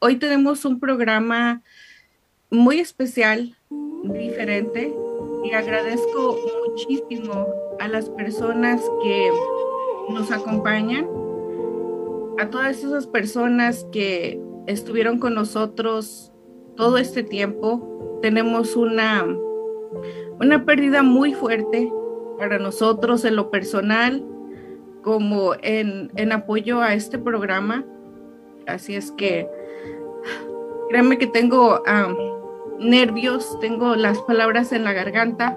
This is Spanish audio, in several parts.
Hoy tenemos un programa muy especial, diferente, y agradezco muchísimo a las personas que nos acompañan, a todas esas personas que estuvieron con nosotros todo este tiempo. Tenemos una, una pérdida muy fuerte para nosotros en lo personal, como en, en apoyo a este programa. Así es que créanme que tengo nervios, tengo las palabras en la garganta,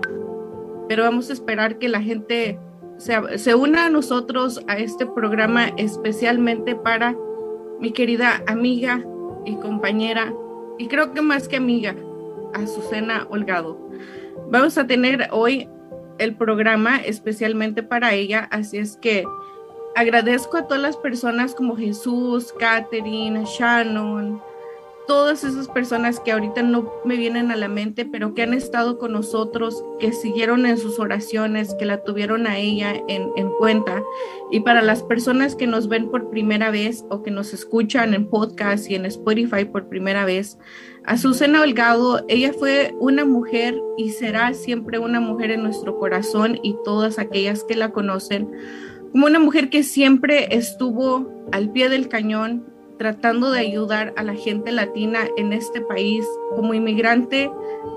pero vamos a esperar que la gente se, se una a nosotros a este programa especialmente para mi querida amiga y compañera, y creo que más que amiga, Azucena Holgado. Vamos a tener hoy el programa especialmente para ella, así es que agradezco a todas las personas como Jesús, Catherine, Shannon, todas esas personas que ahorita no me vienen a la mente, pero que han estado con nosotros, que siguieron en sus oraciones, que la tuvieron a ella en, en, cuenta. Y para las personas que nos ven por primera vez o que nos escuchan en podcast y en Spotify por primera vez, Azucena Holgado, ella fue una mujer y será siempre una mujer en nuestro corazón y todas aquellas que la conocen como una mujer que siempre estuvo al pie del cañón tratando de ayudar a la gente latina en este país como inmigrante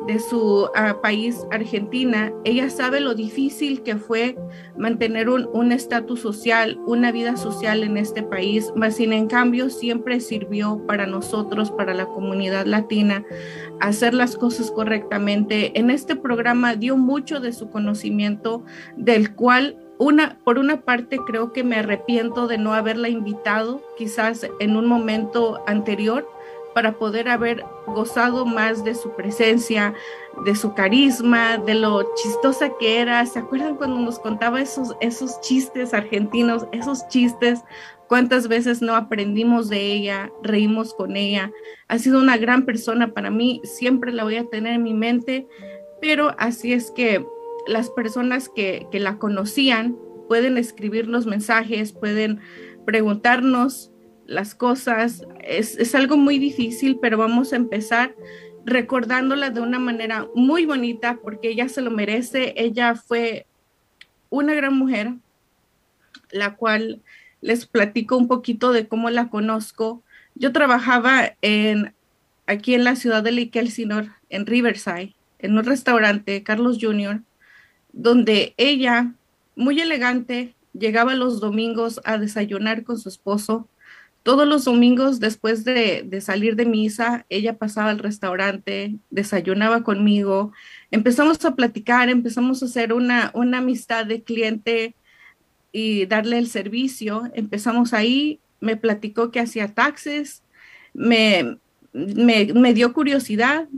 de su uh, país, Argentina. Ella sabe lo difícil que fue mantener un estatus social, una vida social en este país, mas sin en cambio siempre sirvió para nosotros, para la comunidad latina, hacer las cosas correctamente. En este programa dio mucho de su conocimiento, del cual una, por una parte creo que me arrepiento de no haberla invitado quizás en un momento anterior para poder haber gozado más de su presencia, de su carisma, de lo chistosa que era. ¿Se acuerdan cuando nos contaba esos, esos chistes argentinos, esos chistes? ¿Cuántas veces no aprendimos de ella, reímos con ella? Ha sido una gran persona para mí, siempre la voy a tener en mi mente, pero así es que las personas que, la conocían pueden escribir los mensajes, pueden preguntarnos las cosas. Es, es, algo muy difícil, pero vamos a empezar recordándola de una manera muy bonita porque ella se lo merece. Ella fue una gran mujer, la cual les platico un poquito de cómo la conozco. Yo trabajaba en, aquí en la ciudad de Lake Elsinore, en Riverside, en un restaurante, Carlos Jr., donde ella, muy elegante, llegaba los domingos a desayunar con su esposo. Todos los domingos después de, salir de misa, ella pasaba al restaurante, desayunaba conmigo, empezamos a platicar, empezamos a hacer una, una amistad de cliente y darle el servicio. Empezamos ahí, me platicó que hacía taxes, me, me, me dio curiosidad,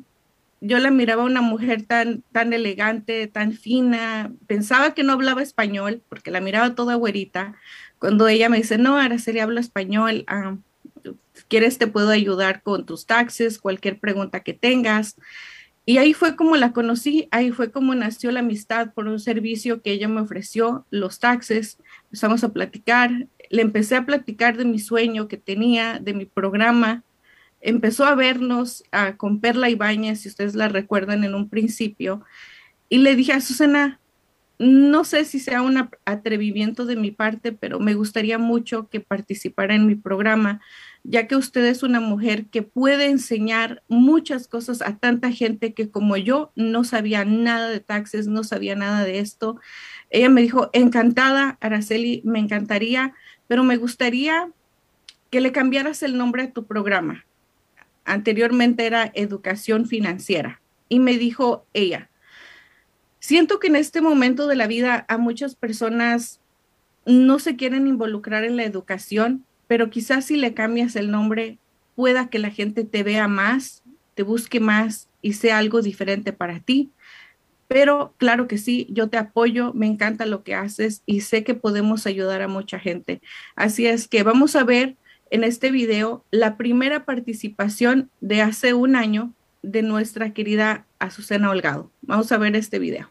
yo la miraba una mujer tan, tan elegante, tan fina, pensaba que no hablaba español porque la miraba toda güerita. Cuando ella me dice, no, Araceli habla español, ah, quieres te puedo ayudar con tus taxes, cualquier pregunta que tengas. Y ahí fue como la conocí, ahí fue como nació la amistad por un servicio que ella me ofreció, los taxes. Empezamos a platicar, le empecé a platicar de mi sueño que tenía, de mi programa, empezó a vernos con Perla Ibáñez, si ustedes la recuerdan en un principio, y le dije a Susana, no sé si sea un atrevimiento de mi parte, pero me gustaría mucho que participara en mi programa, ya que usted es una mujer que puede enseñar muchas cosas a tanta gente que como yo no sabía nada de taxes, no sabía nada de esto. Ella me dijo, encantada, Araceli, me encantaría, pero me gustaría que le cambiaras el nombre a tu programa anteriormente era educación financiera. Y me dijo ella, siento que en este momento de la vida a muchas personas no se quieren involucrar en la educación, pero quizás si le cambias el nombre pueda que la gente te vea más, te busque más y sea algo diferente para ti. Pero claro que sí, yo te apoyo, me encanta lo que haces y sé que podemos ayudar a mucha gente. Así es que vamos a ver en este video la primera participación de hace un año de nuestra querida Azucena Holgado. Vamos a ver este video.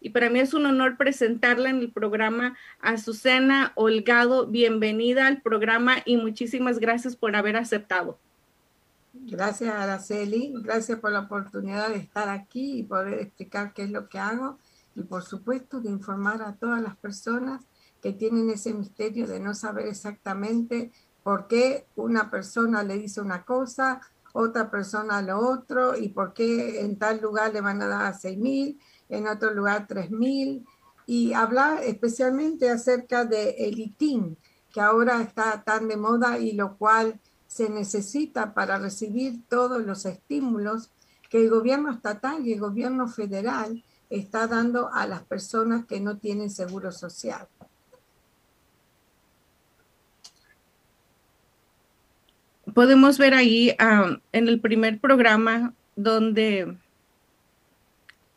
y para mí es un honor presentarla en el programa Azucena Holgado. Bienvenida al programa y muchísimas gracias por haber aceptado. Gracias, Araceli. Gracias por la oportunidad de estar aquí y poder explicar qué es lo que hago y, por supuesto, de informar a todas las personas que tienen ese misterio de no saber exactamente por qué una persona le dice una cosa, otra persona lo otro y por qué en tal lugar le van a dar seis mil, en otro lugar tres mil y hablar especialmente acerca de el ITIN, que ahora está tan de moda y lo cual se necesita para recibir todos los estímulos que el gobierno estatal y el gobierno federal está dando a las personas que no tienen seguro social. Podemos ver ahí ah, en el primer programa donde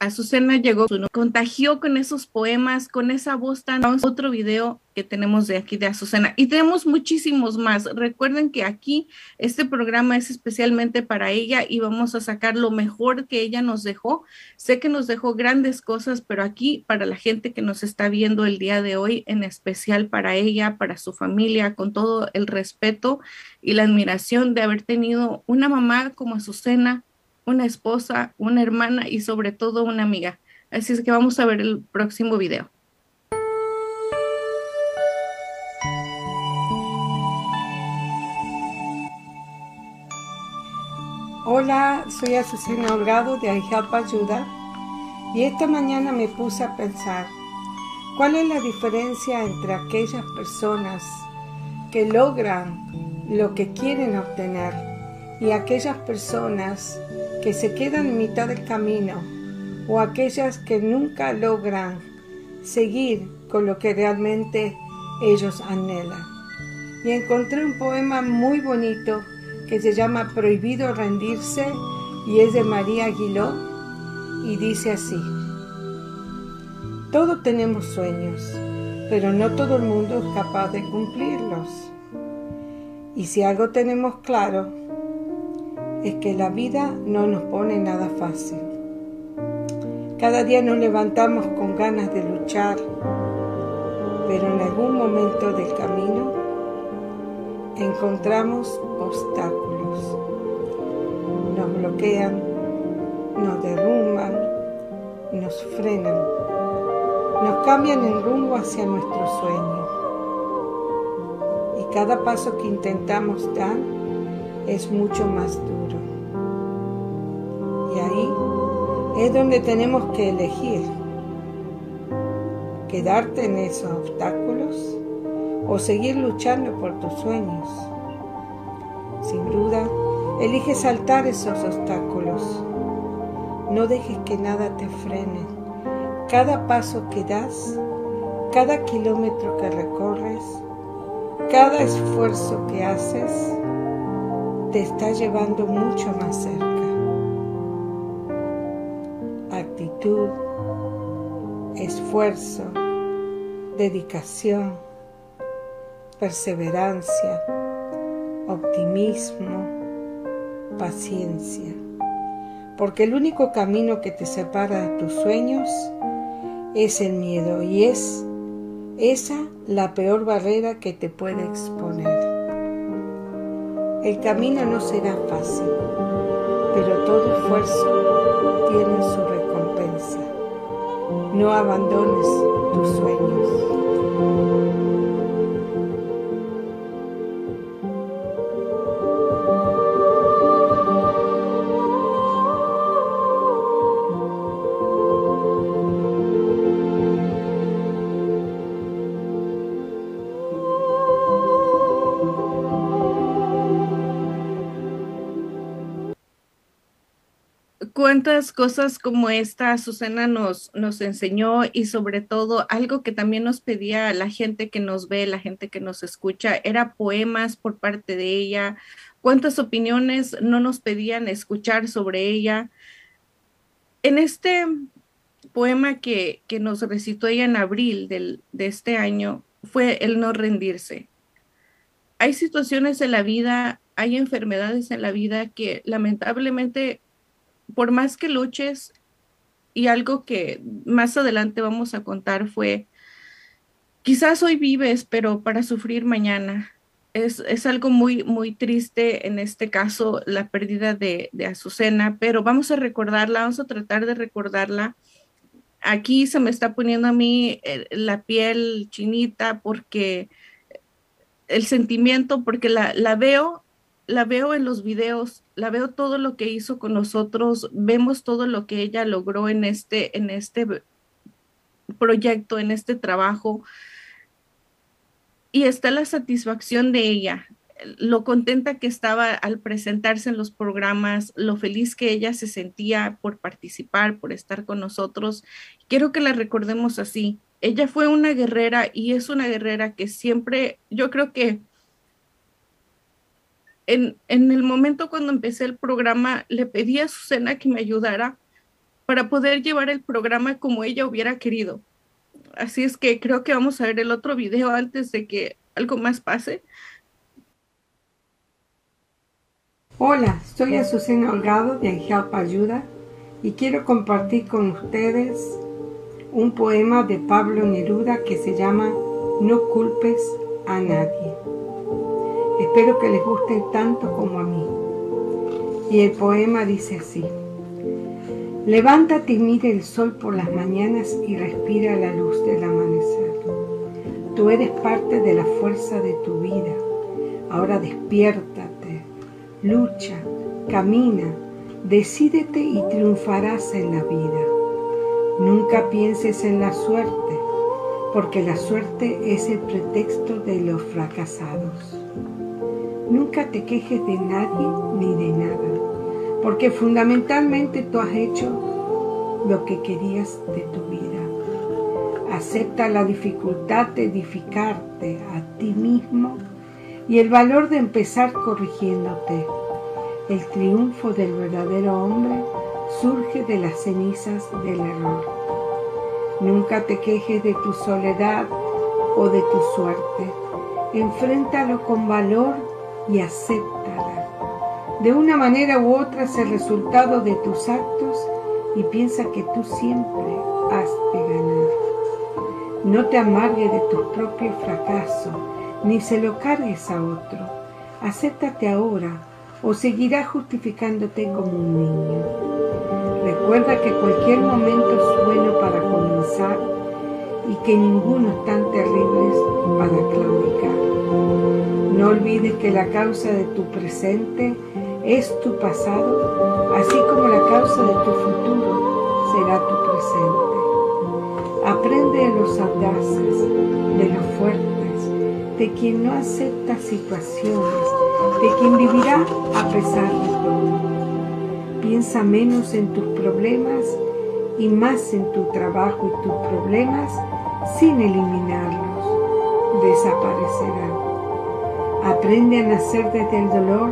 Azucena llegó, contagió con esos poemas, con esa voz tan... Otro video que tenemos de aquí de Azucena y tenemos muchísimos más. Recuerden que aquí este programa es especialmente para ella y vamos a sacar lo mejor que ella nos dejó. Sé que nos dejó grandes cosas, pero aquí para la gente que nos está viendo el día de hoy, en especial para ella, para su familia, con todo el respeto y la admiración de haber tenido una mamá como Azucena una esposa, una hermana y sobre todo una amiga. Así es que vamos a ver el próximo video. Hola, soy Azucena Holgado de iHelp Ayuda y esta mañana me puse a pensar cuál es la diferencia entre aquellas personas que logran lo que quieren obtener y aquellas personas que se quedan en mitad del camino o aquellas que nunca logran seguir con lo que realmente ellos anhelan. Y encontré un poema muy bonito que se llama Prohibido rendirse y es de María Aguiló y dice así. Todos tenemos sueños, pero no todo el mundo es capaz de cumplirlos. Y si algo tenemos claro es que la vida no nos pone nada fácil. Cada día nos levantamos con ganas de luchar, pero en algún momento del camino encontramos obstáculos. Nos bloquean, nos derrumban, nos frenan, nos cambian el rumbo hacia nuestro sueño. Y cada paso que intentamos dar es mucho más duro. Y ahí es donde tenemos que elegir quedarte en esos obstáculos o seguir luchando por tus sueños. Sin duda, elige saltar esos obstáculos. No dejes que nada te frene. Cada paso que das, cada kilómetro que recorres, cada esfuerzo que haces, te está llevando mucho más cerca. Actitud, esfuerzo, dedicación, perseverancia, optimismo, paciencia. Porque el único camino que te separa de tus sueños es el miedo y es esa la peor barrera que te puede exponer. El camino no será fácil, pero todo esfuerzo tiene su recompensa. No abandones tus sueños. Cuántas cosas como esta Susana nos, nos enseñó y sobre todo algo que también nos pedía la gente que nos ve, la gente que nos escucha, era poemas por parte de ella. ¿Cuántas opiniones no nos pedían escuchar sobre ella? En este poema que, que nos recitó ella en abril del, de este año fue el no rendirse. Hay situaciones en la vida, hay enfermedades en la vida que lamentablemente por más que luches, y algo que más adelante vamos a contar fue, quizás hoy vives, pero para sufrir mañana. Es, es algo muy, muy triste en este caso, la pérdida de, de Azucena, pero vamos a recordarla, vamos a tratar de recordarla aquí se me está poniendo a mí eh, la piel chinita porque el sentimiento, porque la, la, veo, la veo en los videos, la veo todo lo que hizo con nosotros, vemos todo lo que ella logró en este, en este proyecto, en este trabajo. Y está la satisfacción de ella, lo contenta que estaba al presentarse en los programas, lo feliz que ella se sentía por participar, por estar con nosotros. Quiero que la recordemos así. Ella fue una guerrera y es una guerrera que siempre, yo creo que en, el momento cuando empecé el programa, le pedí a Susana que me ayudara para poder llevar el programa como ella hubiera querido. Así es que creo que vamos a ver el otro video antes de que algo más pase Hola, soy Azucena Holgado de Help Ayuda y quiero compartir con ustedes un poema de Pablo Neruda que se llama No culpes a nadie. Espero que les guste tanto como a mí. Y el poema dice así. Levántate y mire el sol por las mañanas y respira la luz del amanecer. Tú eres parte de la fuerza de tu vida. Ahora despierta lucha, camina, decídete y triunfarás en la vida. Nunca pienses en la suerte, porque la suerte es el pretexto de los fracasados. Nunca te quejes de nadie ni de nada, porque fundamentalmente tú has hecho lo que querías de tu vida. Acepta la dificultad de edificarte a ti mismo y el valor de empezar corrigiéndote. El triunfo del verdadero hombre surge de las cenizas del error. Nunca te quejes de tu soledad o de tu suerte. Enfréntalo con valor y acéptala. De una manera u otra es el resultado de tus actos y piensa que tú siempre has de ganar. No te amargues de tu propio fracaso ni se lo cargues a otro. Acéptate ahora o seguirás justificándote como un niño. Recuerda que cualquier momento es bueno para comenzar y que ninguno es tan terrible para claudicar. No olvides que la causa de tu presente es tu pasado, así como la causa de tu futuro será tu presente. Aprende de los audaces, de los fuertes de quien no acepta situaciones, de quien vivirá a pesar de todo. Piensa menos en tus problemas y más en tu trabajo y tus problemas sin eliminarlos. Desaparecerán. Aprende a nacer desde el dolor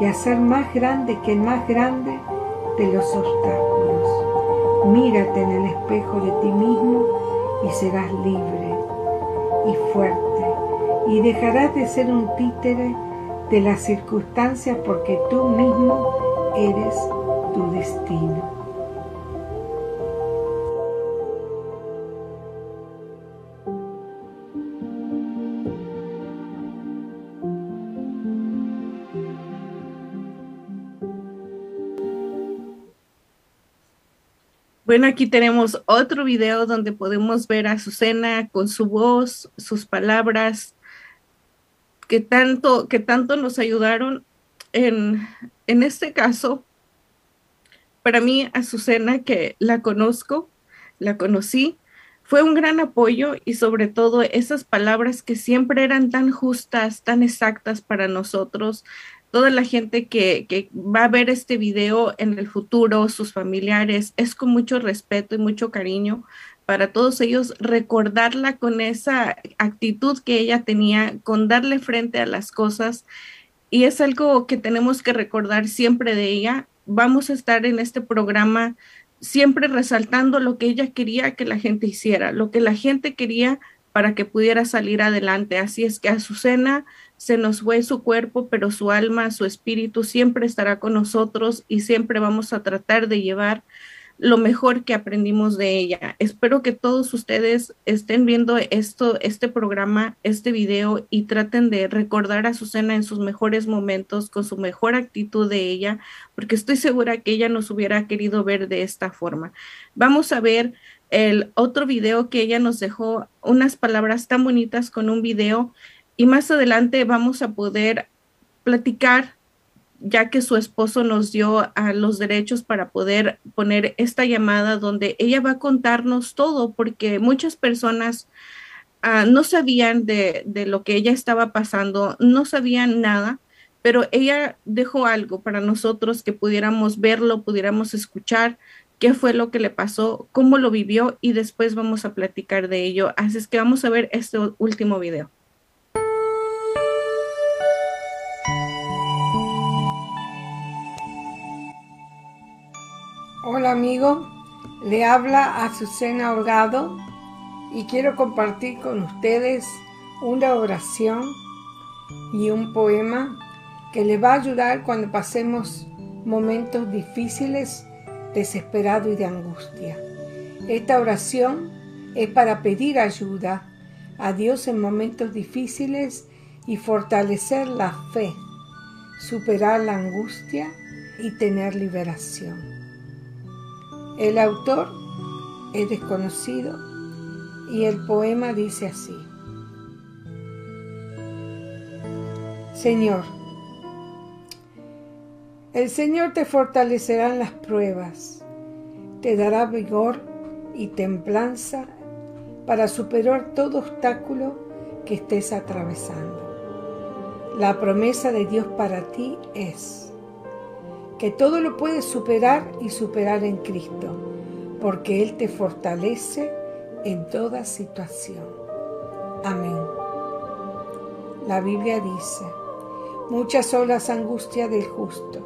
y a ser más grande que el más grande de los obstáculos. Mírate en el espejo de ti mismo y serás libre y fuerte y dejarás de ser un títere de las circunstancias porque tú mismo eres tu destino. Bueno, aquí tenemos otro video donde podemos ver a Susana con su voz, sus palabras, que tanto, que tanto nos ayudaron en, en este caso. Para mí, Azucena, que la conozco, la conocí, fue un gran apoyo y sobre todo esas palabras que siempre eran tan justas, tan exactas para nosotros, toda la gente que, que, va a ver este video en el futuro, sus familiares, es con mucho respeto y mucho cariño, para todos ellos recordarla con esa actitud que ella tenía, con darle frente a las cosas. Y es algo que tenemos que recordar siempre de ella. Vamos a estar en este programa siempre resaltando lo que ella quería que la gente hiciera, lo que la gente quería para que pudiera salir adelante. Así es que Azucena se nos fue su cuerpo, pero su alma, su espíritu siempre estará con nosotros y siempre vamos a tratar de llevar lo mejor que aprendimos de ella. Espero que todos ustedes estén viendo esto, este programa, este video y traten de recordar a Susana en sus mejores momentos, con su mejor actitud de ella, porque estoy segura que ella nos hubiera querido ver de esta forma. Vamos a ver el otro video que ella nos dejó, unas palabras tan bonitas con un video y más adelante vamos a poder platicar ya que su esposo nos dio a los derechos para poder poner esta llamada donde ella va a contarnos todo, porque muchas personas ah, no sabían de, de lo que ella estaba pasando, no sabían nada, pero ella dejó algo para nosotros que pudiéramos verlo, pudiéramos escuchar qué fue lo que le pasó, cómo lo vivió y después vamos a platicar de ello. Así es que vamos a ver este último video. Hola amigo, le habla Azucena Holgado y quiero compartir con ustedes una oración y un poema que le va a ayudar cuando pasemos momentos difíciles, desesperados y de angustia. Esta oración es para pedir ayuda a Dios en momentos difíciles y fortalecer la fe, superar la angustia y tener liberación. El autor es desconocido y el poema dice así. Señor, el Señor te fortalecerá en las pruebas, te dará vigor y templanza para superar todo obstáculo que estés atravesando. La promesa de Dios para ti es que todo lo puedes superar y superar en Cristo, porque Él te fortalece en toda situación. Amén. La Biblia dice, muchas son las angustias del justo,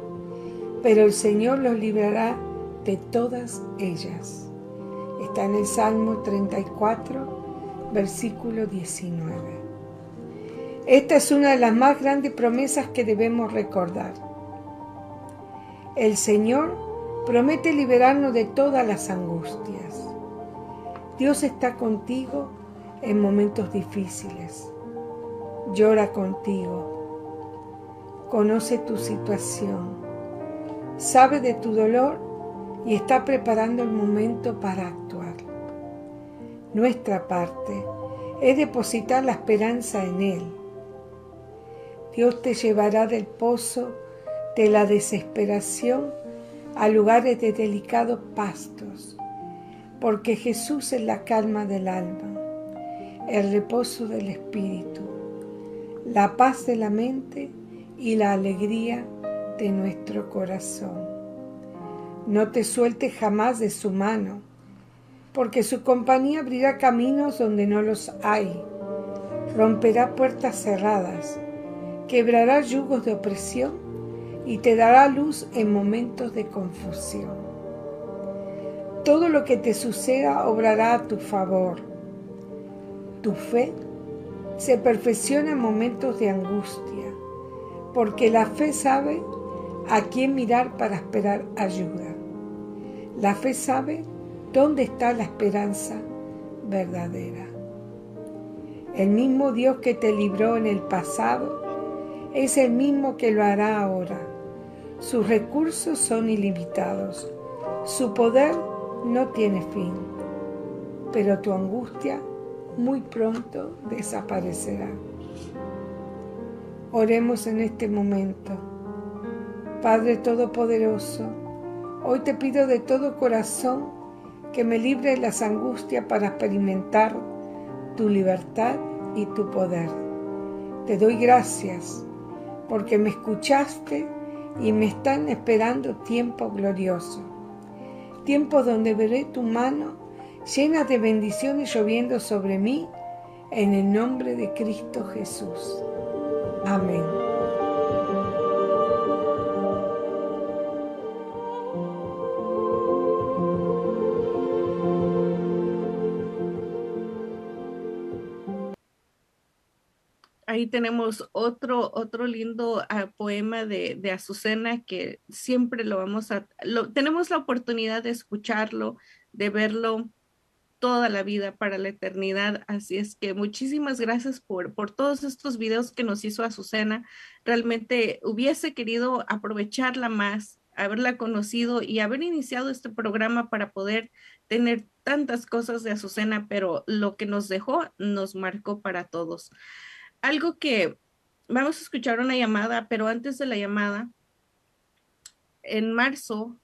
pero el Señor los librará de todas ellas. Está en el Salmo 34, versículo 19. Esta es una de las más grandes promesas que debemos recordar el Señor promete liberarnos de todas las angustias. Dios está contigo en momentos difíciles. Llora contigo. Conoce tu situación. Sabe de tu dolor y está preparando el momento para actuar. Nuestra parte es depositar la esperanza en Él. Dios te llevará del pozo de la desesperación a lugares de delicados pastos, porque Jesús es la calma del alma, el reposo del espíritu, la paz de la mente y la alegría de nuestro corazón. No te sueltes jamás de su mano, porque su compañía abrirá caminos donde no los hay, romperá puertas cerradas, quebrará yugos de opresión y te dará luz en momentos de confusión. Todo lo que te suceda obrará a tu favor. Tu fe se perfecciona en momentos de angustia, porque la fe sabe a quién mirar para esperar ayuda. La fe sabe dónde está la esperanza verdadera. El mismo Dios que te libró en el pasado es el mismo que lo hará ahora sus recursos son ilimitados. Su poder no tiene fin. Pero tu angustia muy pronto desaparecerá. Oremos en este momento. Padre Todopoderoso, hoy te pido de todo corazón que me libre de las angustias para experimentar tu libertad y tu poder. Te doy gracias porque me escuchaste y me están esperando tiempo glorioso, tiempo donde veré tu mano llena de bendiciones lloviendo sobre mí, en el nombre de Cristo Jesús. Amén. Ahí tenemos otro, otro lindo ah, poema de, de, Azucena que siempre lo vamos a, lo, tenemos la oportunidad de escucharlo, de verlo toda la vida, para la eternidad. Así es que muchísimas gracias por, por todos estos videos que nos hizo Azucena. Realmente hubiese querido aprovecharla más, haberla conocido y haber iniciado este programa para poder tener tantas cosas de Azucena, pero lo que nos dejó nos marcó para todos. Algo que vamos a escuchar una llamada, pero antes de la llamada, en marzo,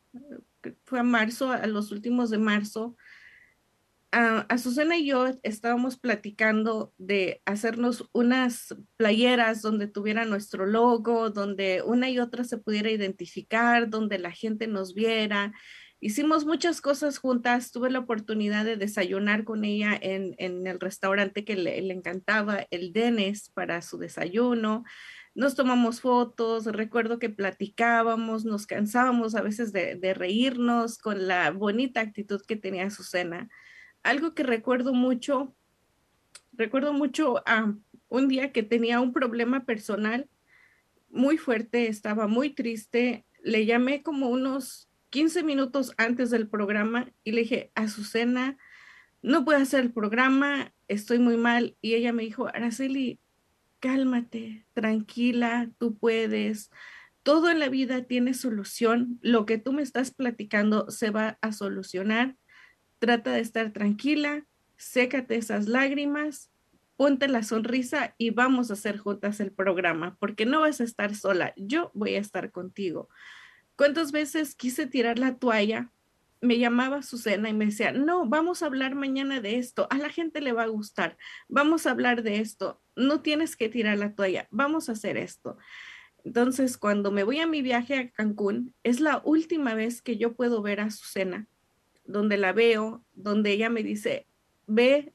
fue a marzo, a los últimos de marzo, a Azucena y yo estábamos platicando de hacernos unas playeras donde tuviera nuestro logo, donde una y otra se pudiera identificar, donde la gente nos viera. Hicimos muchas cosas juntas, tuve la oportunidad de desayunar con ella en, el restaurante que le, encantaba, el Denes, para su desayuno. Nos tomamos fotos, recuerdo que platicábamos, nos cansábamos a veces de, reírnos con la bonita actitud que tenía Azucena algo que recuerdo mucho, recuerdo mucho a un día que tenía un problema personal muy fuerte, estaba muy triste, le llamé como unos 15 minutos antes del programa y le dije, Azucena, no puedo hacer el programa, estoy muy mal. Y ella me dijo, Araceli, cálmate, tranquila, tú puedes. Todo en la vida tiene solución. Lo que tú me estás platicando se va a solucionar trata de estar tranquila, sécate esas lágrimas, ponte la sonrisa y vamos a hacer juntas el programa, porque no vas a estar sola, yo voy a estar contigo. ¿Cuántas veces quise tirar la toalla? Me llamaba Susana y me decía, no, vamos a hablar mañana de esto, a la gente le va a gustar, vamos a hablar de esto, no tienes que tirar la toalla, vamos a hacer esto. Entonces, cuando me voy a mi viaje a Cancún, es la última vez que yo puedo ver a Susana donde la veo, donde ella me dice, ve,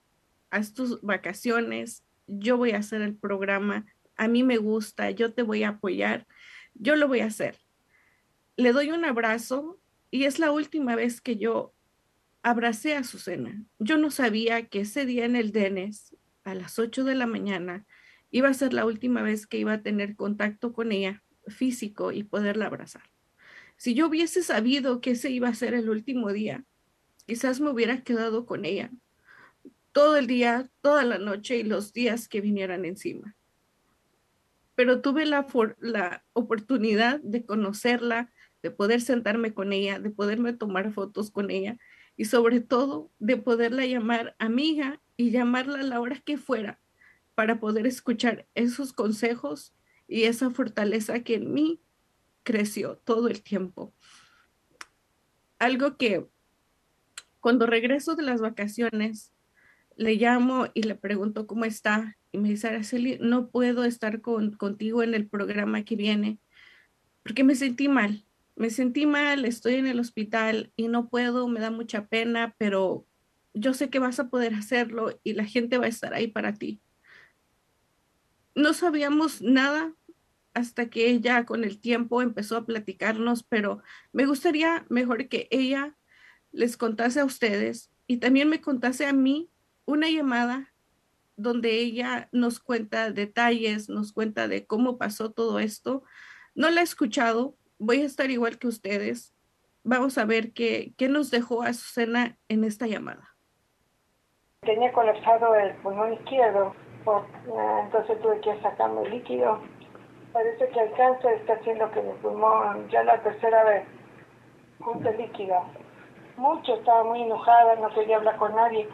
a tus vacaciones, yo voy a hacer el programa, a mí me gusta, yo te voy a apoyar, yo lo voy a hacer. Le doy un abrazo y es la última vez que yo abracé a Susana. Yo no sabía que ese día en el Denes, a las 8 de la mañana, iba a ser la última vez que iba a tener contacto con ella físico y poderla abrazar. Si yo hubiese sabido que ese iba a ser el último día, quizás me hubiera quedado con ella todo el día, toda la noche y los días que vinieran encima. Pero tuve la, la oportunidad de conocerla, de poder sentarme con ella, de poderme tomar fotos con ella y sobre todo de poderla llamar amiga y llamarla a la hora que fuera para poder escuchar esos consejos y esa fortaleza que en mí creció todo el tiempo. Algo que cuando regreso de las vacaciones, le llamo y le pregunto cómo está y me dice, Araceli, no puedo estar con, contigo en el programa que viene porque me sentí mal. Me sentí mal, estoy en el hospital y no puedo, me da mucha pena, pero yo sé que vas a poder hacerlo y la gente va a estar ahí para ti. No sabíamos nada hasta que ella con el tiempo empezó a platicarnos, pero me gustaría mejor que ella les contase a ustedes y también me contase a mí una llamada donde ella nos cuenta detalles, nos cuenta de cómo pasó todo esto. No la he escuchado, voy a estar igual que ustedes. Vamos a ver qué, qué nos dejó Azucena en esta llamada. Tenía colapsado el pulmón izquierdo, eh, entonces tuve que sacarme el líquido. Parece que el cáncer está haciendo que mi pulmón, ya la tercera vez, junte líquido mucho, estaba muy enojada, no quería hablar con nadie.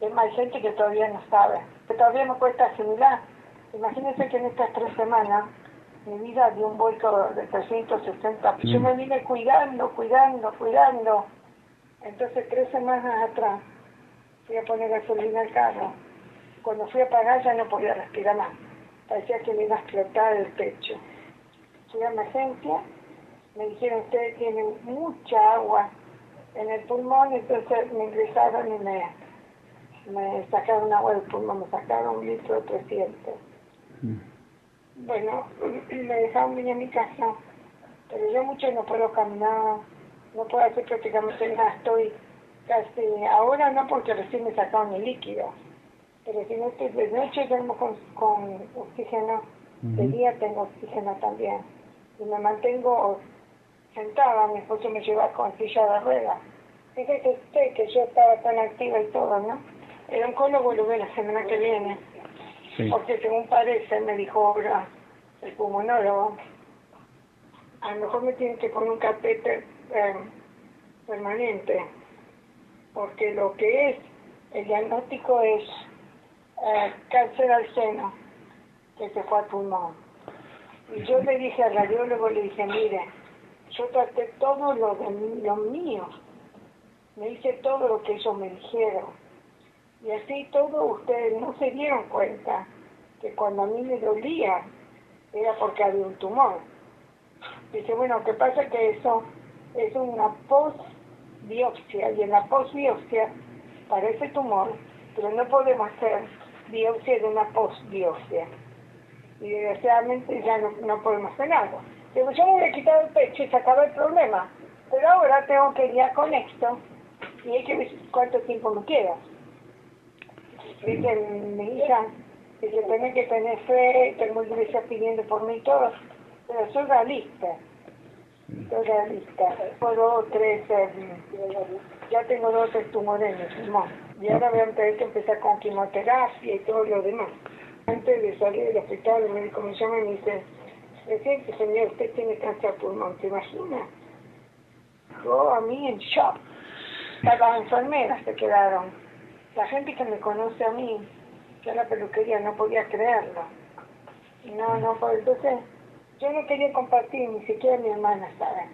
Es más, hay gente que todavía no sabe, que todavía me cuesta asimilar. Imagínense que en estas tres semanas mi vida dio un vuelco de 360. Yo me vine cuidando, cuidando, cuidando. Entonces tres semanas atrás fui a poner gasolina al carro. Cuando fui a pagar ya no podía respirar más. Parecía que me iba a explotar el pecho. Fui a emergencia, me dijeron, ustedes tienen mucha agua en el pulmón, entonces me ingresaron y me, me sacaron agua del pulmón, me sacaron un litro de 300. Mm. Bueno, me dejaron venir a mi casa, pero yo mucho no puedo caminar, no puedo hacer prácticamente nada, estoy casi, ahora no porque recién me sacaron el líquido, pero si no estoy de noche duermo con, con oxígeno, de día tengo oxígeno también. Y me mantengo sentada, mi esposo me lleva con silla de ruedas. Fíjese usted que yo estaba tan activa y todo, ¿no? El oncólogo lo ve la semana que viene. Porque según parece, me dijo ahora el pulmonólogo, a lo mejor me tienen que poner un catéter eh, permanente, porque lo que es, el diagnóstico es eh, cáncer al seno, que se fue al pulmón. Y yo le dije al radiólogo, le dije, mire, yo traté todo lo de lo mío, me hice todo lo que ellos me dijeron. Y así todo ustedes no se dieron cuenta que cuando a mí me dolía era porque había un tumor. Dice, bueno, ¿qué pasa? Que eso es una post-biopsia y en la post-biopsia parece tumor, pero no podemos hacer biopsia de una post-biopsia. Y desgraciadamente ya no, podemos hacer nada. Digo, yo me voy a quitar el pecho y se acaba el problema. Pero ahora tengo que ir con esto y hay que ver cuánto tiempo me queda. Dice mi hija, dice, tenés que tener fe, tengo iglesia pidiendo por mí todo, pero soy realista. Soy realista. Puedo tres, eh, ya tengo dos tumores en el pulmón. Y ahora voy a tener que empezar con quimioterapia y todo lo demás. Antes de salir del hospital, el médico me llama y me dice, presidente señor, usted tiene cáncer de pulmón, ¿se imagina? Yo a mí en shock. Las enfermeras se quedaron. La gente que me conoce a mí, que la peluquería, no podía creerlo. No, no, pues entonces yo no quería compartir, ni siquiera mi hermana, ¿saben?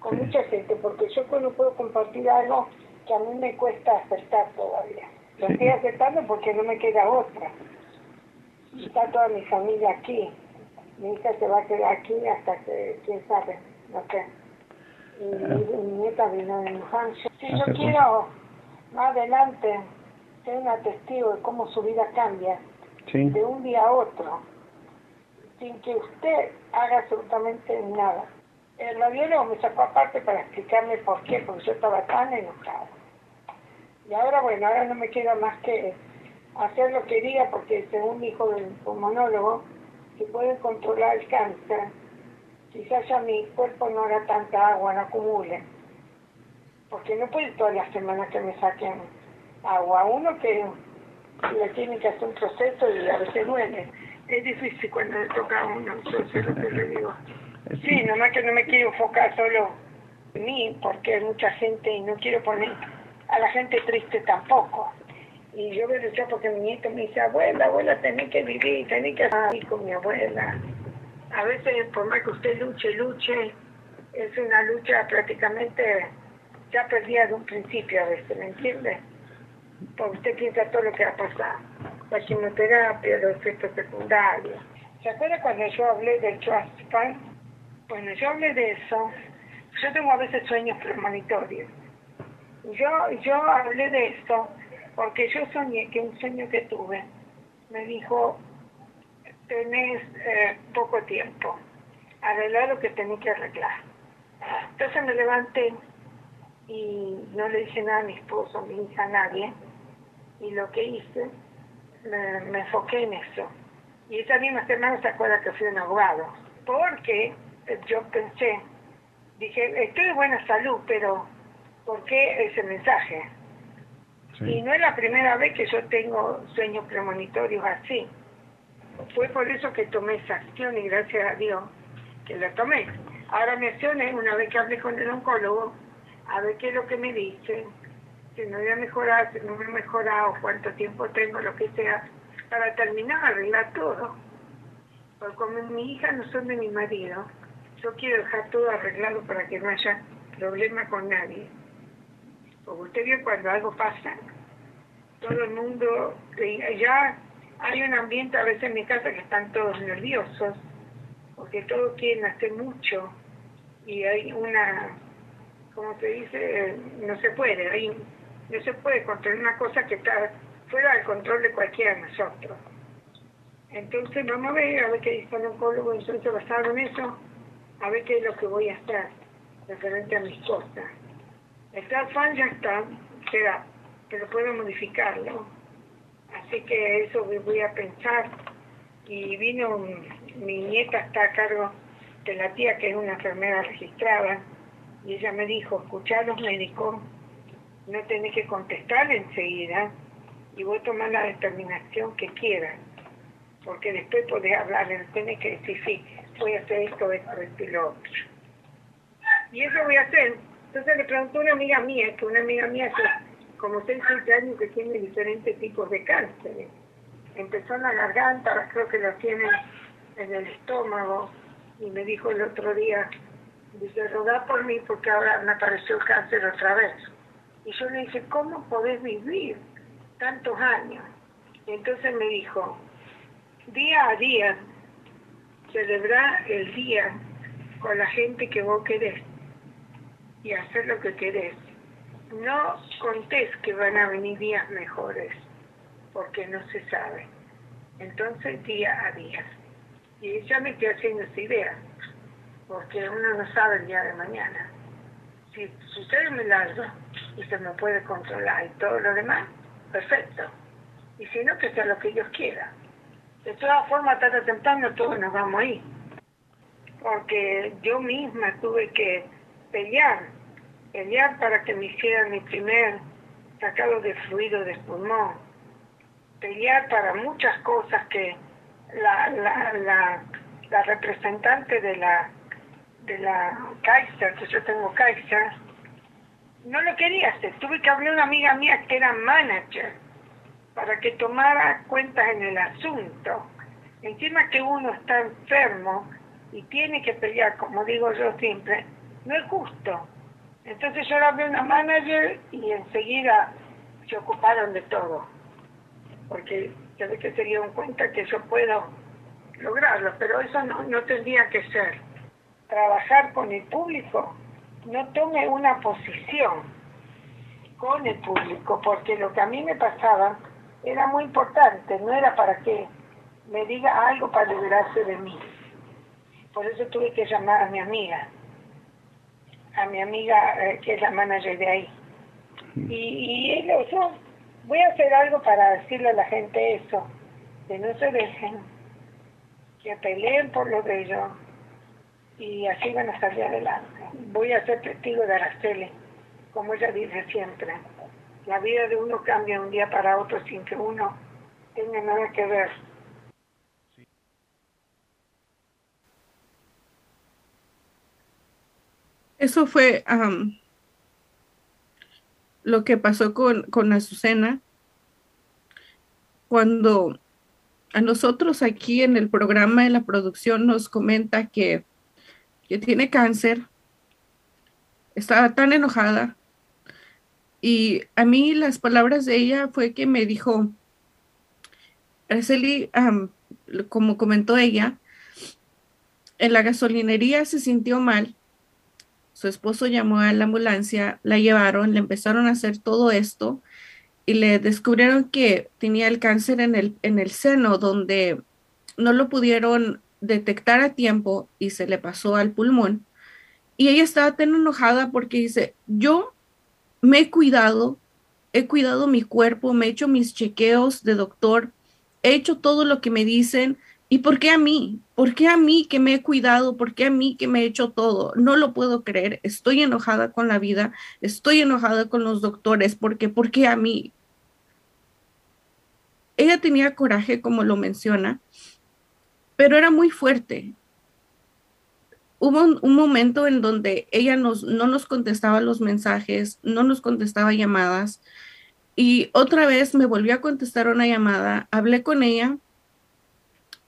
Con mucha gente, porque yo cuando puedo compartir algo que a mí me cuesta aceptar todavía. Lo estoy aceptando porque no me queda otra. Está toda mi familia aquí. Mi hija se va a quedar aquí hasta que, quién sabe, no sé. Y mi, nieta vino de Hampshire. Si yo quiero más adelante ser una testigo de cómo su vida cambia de un día a otro, sin que usted haga absolutamente nada. El radiólogo me sacó aparte para explicarme por qué, porque yo estaba tan enojada. Y ahora, bueno, ahora no me queda más que hacer lo que diga, porque según dijo el pulmonólogo, si pueden controlar el cáncer, quizás ya mi cuerpo no haga tanta agua, no acumule. Porque no puede todas las semanas que me saquen agua. Uno que le tiene que hacer un proceso y a veces duele. Es difícil cuando le toca a uno, entonces lo que le digo. Sí, nomás que no me quiero enfocar solo en mí, porque hay mucha gente y no quiero poner a la gente triste tampoco. Y yo me luchar porque mi nieto me dice, abuela, abuela, tenés que vivir, tenés que vivir con mi abuela. A veces, por más que usted luche, luche, es una lucha prácticamente ya perdida de un principio a veces, ¿me entiende? Porque usted piensa todo lo que va a pasar. La quimioterapia, los efectos secundarios. ¿Se acuerda cuando yo hablé del trust? Bueno, yo hablé de eso. Yo tengo a veces sueños premonitorios. Yo, yo hablé de esto porque yo soñé que un sueño que tuve me dijo, tenés eh, poco tiempo, arreglar lo que tenés que arreglar. Entonces me levanté y no le dije nada a mi esposo, a mi hija, a nadie, y lo que hice, me, enfoqué en eso. Y esa misma semana se acuerda que fui un abogado, porque yo pensé, dije, estoy de buena salud, pero ¿por qué ese mensaje? Y no es la primera vez que yo tengo sueños premonitorios así. Fue por eso que tomé esa acción y gracias a Dios que la tomé. Ahora mi acción es, una vez que hablé con el oncólogo, a ver qué es lo que me dice, si no voy a mejorar, si no me he mejorado, cuánto tiempo tengo, lo que sea, para terminar, arreglar todo. Porque como mi hija no son de mi marido, yo quiero dejar todo arreglado para que no haya problema con nadie. Porque usted ve cuando algo pasa, todo el mundo, ya hay un ambiente a veces en mi casa que están todos nerviosos, porque todos quieren hacer mucho y hay una, como se dice, no se puede, hay, no se puede controlar una cosa que está fuera del control de cualquiera de nosotros. Entonces vamos a ver, a ver qué dice el oncólogo, entonces basado en eso, a ver qué es lo que voy a hacer referente a mis cosas. El fan ya está, queda, pero puedo modificarlo Así que eso voy a pensar. Y vino mi nieta está a cargo de la tía que es una enfermera registrada y ella me dijo, escuchá a los médicos, no tenés que contestar enseguida y vos tomar la determinación que quieras, porque después podés hablar, tenés que decir, sí, voy a hacer esto, esto, esto y lo otro. Y eso voy a hacer. Entonces le preguntó a una amiga mía, que una amiga mía que como 6, 7 años que tiene diferentes tipos de cáncer. Empezó en la garganta, ahora creo que lo tiene en el estómago, y me dijo el otro día, dice, rodá por mí porque ahora me apareció el cáncer otra vez. Y yo le dije, ¿cómo podés vivir tantos años? Y entonces me dijo, día a día, celebrar el día con la gente que vos querés y hacer lo que querés. No contés que van a venir días mejores, porque no se sabe. Entonces, día a día. Y ya me estoy haciendo esa idea, porque uno no sabe el día de mañana. Si sucede un milagro y se me puede controlar y todo lo demás, perfecto. Y si no, que sea lo que Dios quiera. De todas formas, tarde o temprano todos nos vamos ahí. Porque yo misma tuve que pelear, pelear para que me hicieran mi primer sacado de fluido de pulmón, pelear para muchas cosas que la, la, la representante de la de la Kaiser, que yo tengo Kaiser, no lo quería hacer. Tuve que hablar a una amiga mía que era manager para que tomara cuentas en el asunto. Encima que uno está enfermo y tiene que pelear, como digo yo siempre, no es justo. Entonces yo hablé a una manager y enseguida se ocuparon de todo. Porque ve que se dieron cuenta que yo puedo lograrlo, pero eso no, no tendría que ser. Trabajar con el público, no tome una posición con el público, porque lo que a mí me pasaba era muy importante, no era para que me diga algo para liberarse de mí. Por eso tuve que llamar a mi amiga, a mi amiga eh, que es la manager de ahí. Y, y él, yo voy a hacer algo para decirle a la gente eso, que no se dejen, que peleen por lo de ellos y así van a salir adelante. Voy a ser testigo de Araceli, como ella dice siempre. La vida de uno cambia un día para otro sin que uno tenga nada que ver. Eso fue lo que pasó con, con Azucena cuando a nosotros aquí en el programa de la producción nos comenta que, que tiene cáncer, estaba tan enojada y a mí las palabras de ella fue que me dijo, Araceli, como comentó ella, en la gasolinería se sintió mal. Su esposo llamó a la ambulancia, la llevaron, le empezaron a hacer todo esto y le descubrieron que tenía el cáncer en el, en el seno, donde no lo pudieron detectar a tiempo y se le pasó al pulmón. Y ella estaba tan enojada porque dice, yo me he cuidado, he cuidado mi cuerpo, me he hecho mis chequeos de doctor, he hecho todo lo que me dicen. ¿Y por qué a mí? ¿Por qué a mí que me he cuidado? ¿Por qué a mí que me he hecho todo? No lo puedo creer. Estoy enojada con la vida, estoy enojada con los doctores, porque ¿por qué a mí? Ella tenía coraje, como lo menciona, pero era muy fuerte. Hubo un, momento en donde ella nos, no nos contestaba los mensajes, no nos contestaba llamadas, y otra vez me volvió a contestar una llamada, hablé con ella,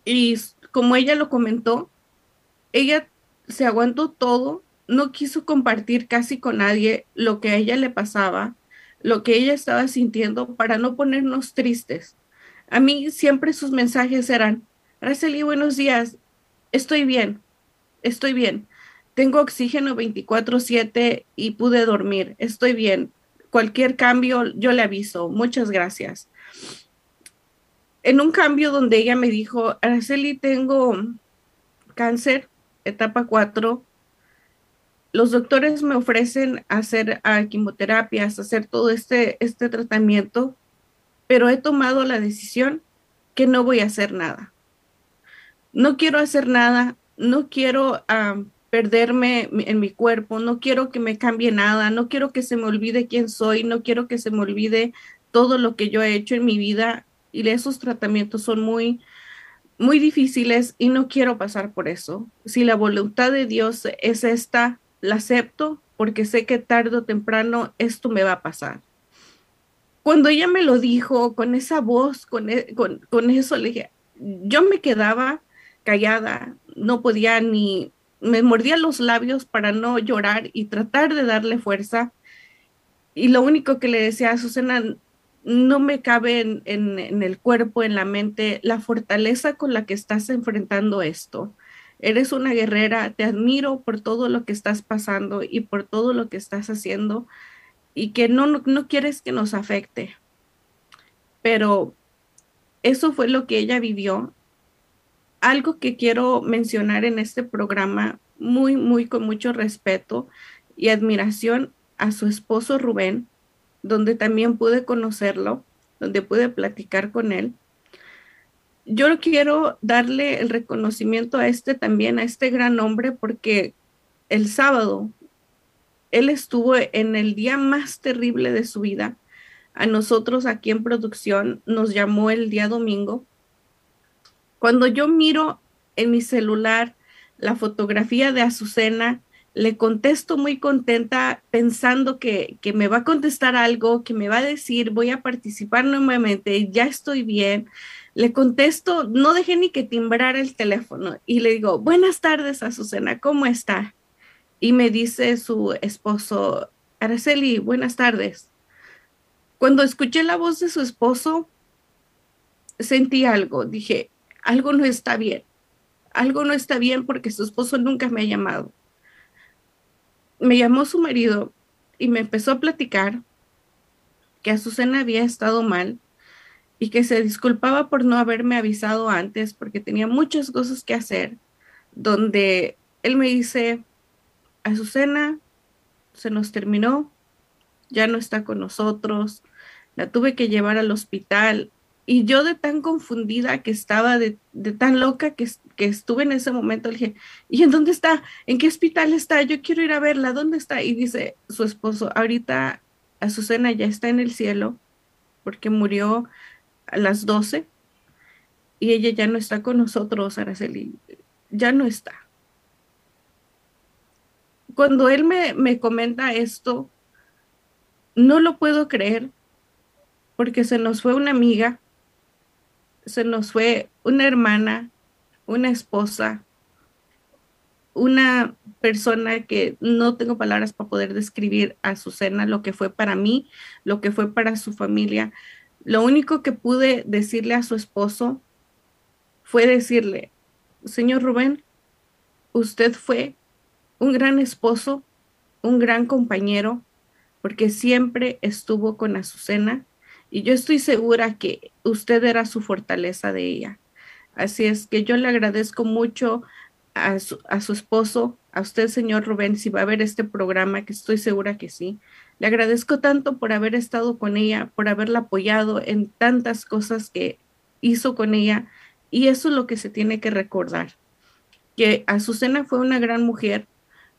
y como ella lo comentó, ella se aguantó todo, no quiso compartir casi con nadie lo que a ella le pasaba, lo que ella estaba sintiendo para no ponernos tristes. A mí siempre sus mensajes eran, Araceli, buenos días, estoy bien, estoy bien. Tengo oxígeno 24/7 y pude dormir, estoy bien. Cualquier cambio, yo le aviso. Muchas gracias. En un cambio donde ella me dijo, Araceli, tengo cáncer, etapa 4. Los doctores me ofrecen hacer quimioterapias, hacer todo este, este tratamiento pero he tomado la decisión que no voy a hacer nada. No quiero hacer nada, no quiero perderme en mi cuerpo, no quiero que me cambie nada, no quiero que se me olvide quién soy, no quiero que se me olvide todo lo que yo he hecho en mi vida y esos tratamientos son muy, muy difíciles y no quiero pasar por eso. Si la voluntad de Dios es esta, la acepto porque sé que tarde o temprano esto me va a pasar. Cuando ella me lo dijo con esa voz, con, e, con, con eso, le dije, yo me quedaba callada, no podía ni, me mordía los labios para no llorar y tratar de darle fuerza. Y lo único que le decía a Susana, no me cabe en, el cuerpo, en la mente, la fortaleza con la que estás enfrentando esto. Eres una guerrera, te admiro por todo lo que estás pasando y por todo lo que estás haciendo y que no, no, no quieres que nos afecte. Pero eso fue lo que ella vivió algo que quiero mencionar en este programa, muy, muy con mucho respeto y admiración a su esposo Rubén, donde también pude conocerlo, donde pude platicar con él. Yo quiero darle el reconocimiento a este también, a este gran hombre, porque el sábado él estuvo en el día más terrible de su vida. A nosotros aquí en producción nos llamó el día domingo cuando yo miro en mi celular la fotografía de Azucena, le contesto muy contenta pensando que, que, me va a contestar algo, que me va a decir, voy a participar nuevamente, ya estoy bien. Le contesto, no dejé ni que timbrar el teléfono y le digo, buenas tardes, Azucena, ¿cómo está? Y me dice su esposo, Araceli, buenas tardes. Cuando escuché la voz de su esposo, sentí algo, dije, algo no está bien. Algo no está bien porque su esposo nunca me ha llamado. Me llamó su marido y me empezó a platicar que Azucena había estado mal y que se disculpaba por no haberme avisado antes porque tenía muchas cosas que hacer, donde él me dice, Azucena se nos terminó, ya no está con nosotros, la tuve que llevar al hospital, y yo de tan confundida que estaba, de, tan loca que, que, estuve en ese momento, le dije, ¿y en dónde está? ¿En qué hospital está? Yo quiero ir a verla, ¿dónde está? Y dice su esposo, ahorita Azucena ya está en el cielo porque murió a las 12 y ella ya no está con nosotros, Araceli, ya no está. Cuando él me, me comenta esto, no lo puedo creer porque se nos fue una amiga se nos fue una hermana, una esposa, una persona que no tengo palabras para poder describir a Susana, lo que fue para mí, lo que fue para su familia. Lo único que pude decirle a su esposo fue decirle, señor Rubén, usted fue un gran esposo, un gran compañero, porque siempre estuvo con Azucena y yo estoy segura que usted era su fortaleza de ella. Así es que yo le agradezco mucho a su, a su, esposo, a usted, señor Rubén, si va a ver este programa, que estoy segura que sí. Le agradezco tanto por haber estado con ella, por haberla apoyado en tantas cosas que hizo con ella. Y eso es lo que se tiene que recordar, que Azucena fue una gran mujer,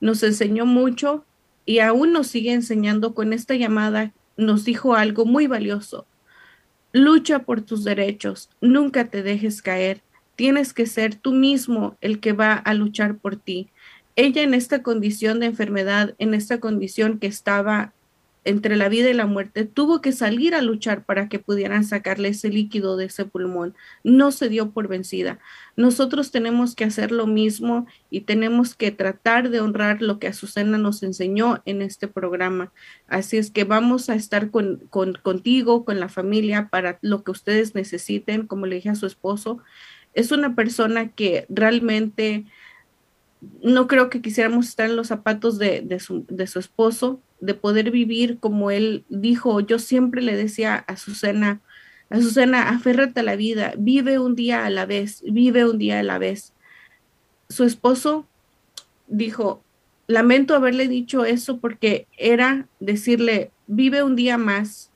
nos enseñó mucho y aún nos sigue enseñando con esta llamada nos dijo algo muy valioso. Lucha por tus derechos, nunca te dejes caer, tienes que ser tú mismo el que va a luchar por ti. Ella en esta condición de enfermedad, en esta condición que estaba entre la vida y la muerte, tuvo que salir a luchar para que pudieran sacarle ese líquido de ese pulmón. No se dio por vencida. Nosotros tenemos que hacer lo mismo y tenemos que tratar de honrar lo que Azucena nos enseñó en este programa. Así es que vamos a estar con, contigo, con la familia, para lo que ustedes necesiten, como le dije a su esposo. Es una persona que realmente no creo que quisiéramos estar en los zapatos de, de, su, de su esposo de poder vivir como él dijo, yo siempre le decía a Susana, a Susana, aférrate a la vida, vive un día a la vez, vive un día a la vez. Su esposo dijo, lamento haberle dicho eso porque era decirle, vive un día más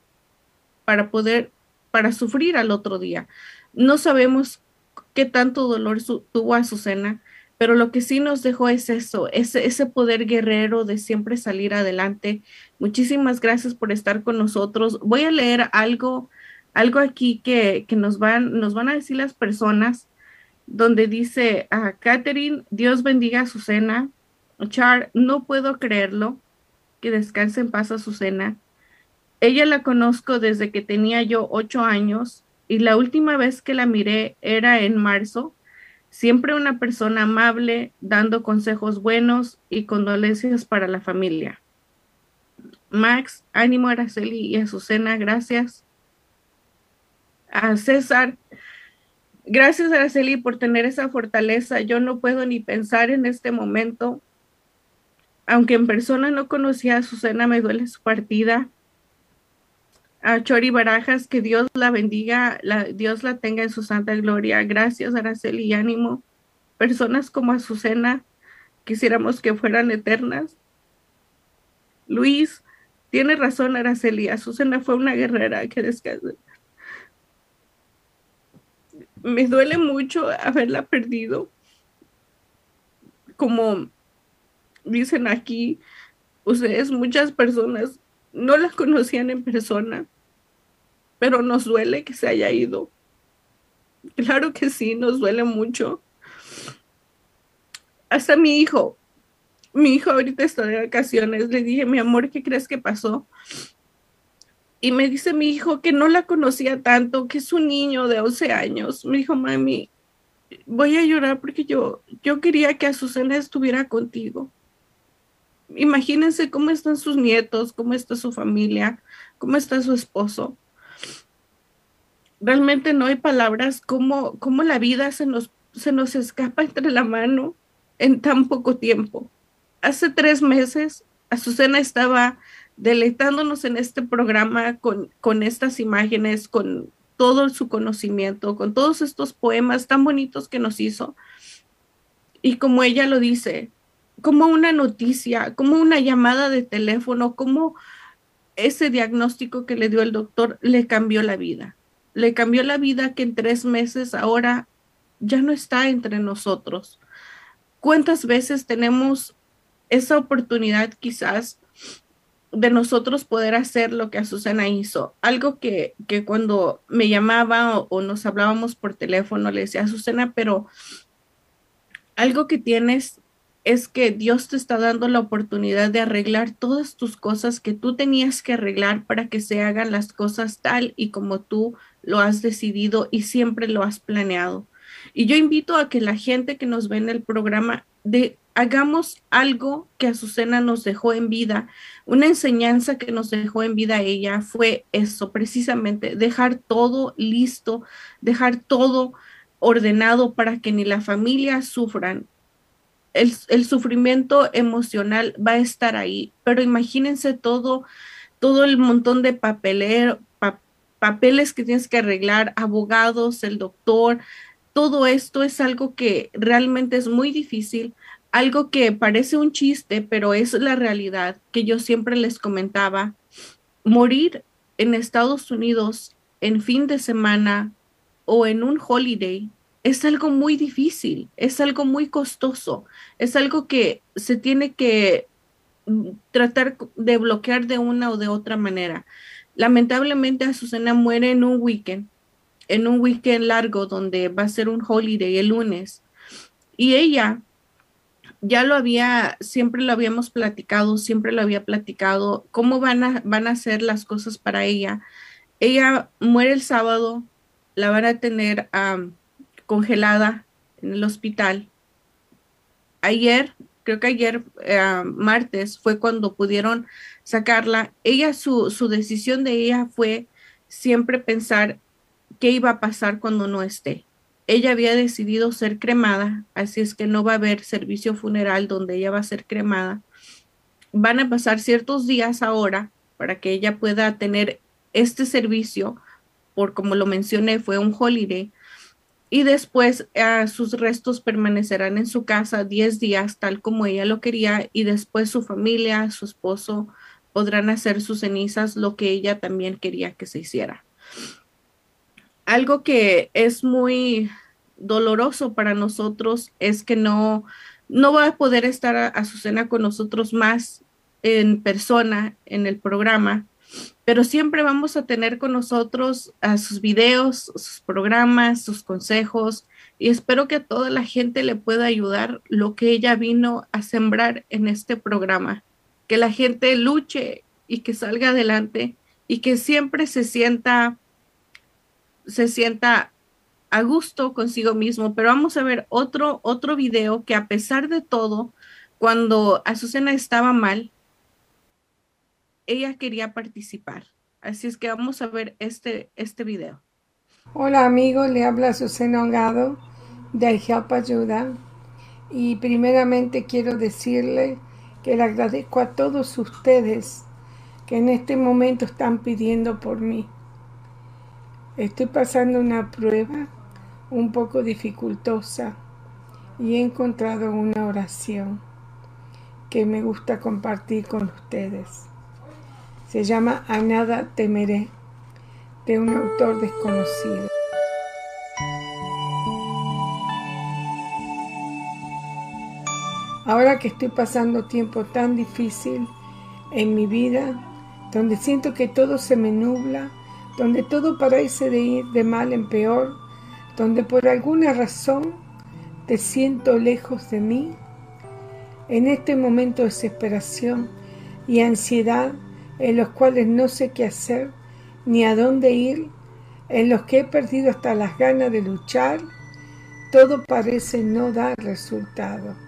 para poder para sufrir al otro día. No sabemos qué tanto dolor tuvo Azucena, pero lo que sí nos dejó es eso, ese, poder guerrero de siempre salir adelante. Muchísimas gracias por estar con nosotros. Voy a leer algo, algo aquí que, nos, van, nos van a decir las personas, donde dice a Catherine, Dios bendiga a Azucena. Char, no puedo creerlo, que descanse en paz a Azucena. Ella la conozco desde que tenía yo ocho años y la última vez que la miré era en marzo Siempre una persona amable, dando consejos buenos y condolencias para la familia. Max, ánimo Araceli y Azucena, gracias. A César, gracias Araceli por tener esa fortaleza. Yo no puedo ni pensar en este momento. Aunque en persona no conocía a Azucena, me duele su partida a Chori Barajas, que Dios la bendiga, Dios la tenga en su santa gloria. Gracias, Araceli y ánimo. Personas como Azucena, quisiéramos que fueran eternas. Luis, tiene razón, Araceli. Azucena fue una guerrera que descansa. Me duele mucho haberla perdido. Como dicen aquí, ustedes, muchas personas no la conocían en persona pero nos duele que se haya ido. Claro que sí, nos duele mucho. Hasta mi hijo, mi hijo ahorita está de vacaciones, le dije, mi amor, ¿qué crees que pasó? Y me dice mi hijo que no la conocía tanto, que es un niño de 11 años. Me dijo, mami, voy a llorar porque yo, yo quería que Azucena estuviera contigo. Imagínense cómo están sus nietos, cómo está su familia, cómo está su esposo realmente no hay palabras como, como la vida se nos, se nos escapa entre la mano en tan poco tiempo. Hace tres meses, Azucena estaba deleitándonos en este programa con, con estas imágenes, con todo su conocimiento, con todos estos poemas tan bonitos que nos hizo. Y como ella lo dice, como una noticia, como una llamada de teléfono, como ese diagnóstico que le dio el doctor le cambió la vida le cambió la vida que en tres meses ahora ya no está entre nosotros. ¿Cuántas veces tenemos esa oportunidad quizás de nosotros poder hacer lo que Azucena hizo? Algo que, que cuando me llamaba o, o, nos hablábamos por teléfono le decía, Azucena, pero algo que tienes es que Dios te está dando la oportunidad de arreglar todas tus cosas que tú tenías que arreglar para que se hagan las cosas tal y como tú lo has decidido y siempre lo has planeado. Y yo invito a que la gente que nos ve en el programa de hagamos algo que Azucena nos dejó en vida. Una enseñanza que nos dejó en vida ella fue eso, precisamente, dejar todo listo, dejar todo ordenado para que ni la familia sufran. El, el sufrimiento emocional va a estar ahí, pero imagínense todo, todo el montón de papelero, papeles que tienes que arreglar, abogados, el doctor, todo esto es algo que realmente es muy difícil, algo que parece un chiste, pero es la realidad que yo siempre les comentaba. Morir en Estados Unidos en fin de semana o en un holiday es algo muy difícil, es algo muy costoso, es algo que se tiene que mm, tratar de bloquear de una o de otra manera. Lamentablemente Azucena muere en un weekend, en un weekend largo donde va a ser un holiday el lunes. Y ella ya lo había, siempre lo habíamos platicado, siempre lo había platicado, cómo van a, van a ser las cosas para ella. Ella muere el sábado, la van a tener congelada en el hospital. Ayer creo que ayer eh, martes fue cuando pudieron sacarla. Ella, su, su decisión de ella fue siempre pensar qué iba a pasar cuando no esté. Ella había decidido ser cremada, así es que no va a haber servicio funeral donde ella va a ser cremada. Van a pasar ciertos días ahora para que ella pueda tener este servicio, por como lo mencioné, fue un holiday, y después uh, sus restos permanecerán en su casa 10 días tal como ella lo quería y después su familia, su esposo podrán hacer sus cenizas lo que ella también quería que se hiciera. algo que es muy doloroso para nosotros es que no, no va a poder estar a, Azucena con nosotros más en persona en el programa, pero siempre vamos a tener con nosotros a sus videos, sus programas, sus consejos, y espero que a toda la gente le pueda ayudar lo que ella vino a sembrar en este programa, que la gente luche y que salga adelante y que siempre se sienta se sienta a gusto consigo mismo, pero vamos a ver otro otro video que a pesar de todo, cuando Azucena estaba mal, ella quería participar. Así es que vamos a ver este este video. Hola amigos, le habla Azucena Hogado de Help Ayuda y primeramente quiero decirle que le agradezco a todos ustedes que en este momento están pidiendo por mí. Estoy pasando una prueba un poco dificultosa y he encontrado una oración que me gusta compartir con ustedes. Se llama A nada temeré de un autor desconocido. Ahora que estoy pasando tiempo tan difícil en mi vida, donde siento que todo se me nubla, donde todo parece de ir de mal en peor, donde por alguna razón te siento lejos de mí, en este momento de desesperación y ansiedad en los cuales no sé qué hacer ni a dónde ir, en los que he perdido hasta las ganas de luchar, todo parece no dar resultado